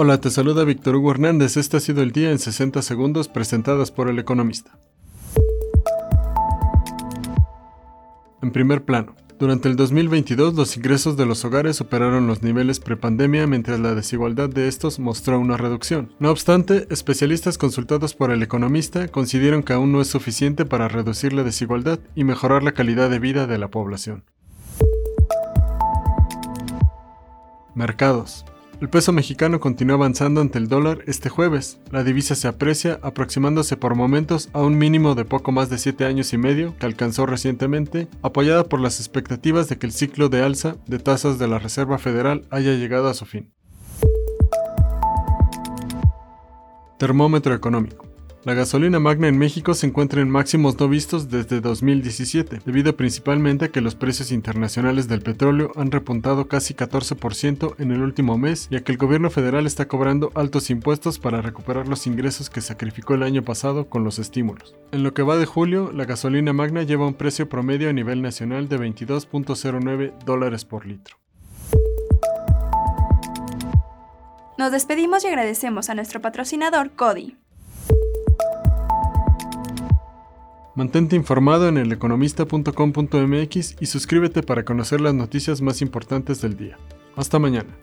Hola, te saluda Víctor Hugo Hernández. Este ha sido el día en 60 segundos presentadas por El Economista. En primer plano, durante el 2022 los ingresos de los hogares superaron los niveles prepandemia mientras la desigualdad de estos mostró una reducción. No obstante, especialistas consultados por el economista consideraron que aún no es suficiente para reducir la desigualdad y mejorar la calidad de vida de la población. Mercados. El peso mexicano continúa avanzando ante el dólar este jueves. La divisa se aprecia, aproximándose por momentos a un mínimo de poco más de 7 años y medio que alcanzó recientemente, apoyada por las expectativas de que el ciclo de alza de tasas de la Reserva Federal haya llegado a su fin. Termómetro económico. La gasolina magna en México se encuentra en máximos no vistos desde 2017, debido principalmente a que los precios internacionales del petróleo han repuntado casi 14% en el último mes y a que el gobierno federal está cobrando altos impuestos para recuperar los ingresos que sacrificó el año pasado con los estímulos. En lo que va de julio, la gasolina magna lleva un precio promedio a nivel nacional de 22.09 dólares por litro. Nos despedimos y agradecemos a nuestro patrocinador Cody. Mantente informado en eleconomista.com.mx y suscríbete para conocer las noticias más importantes del día. Hasta mañana.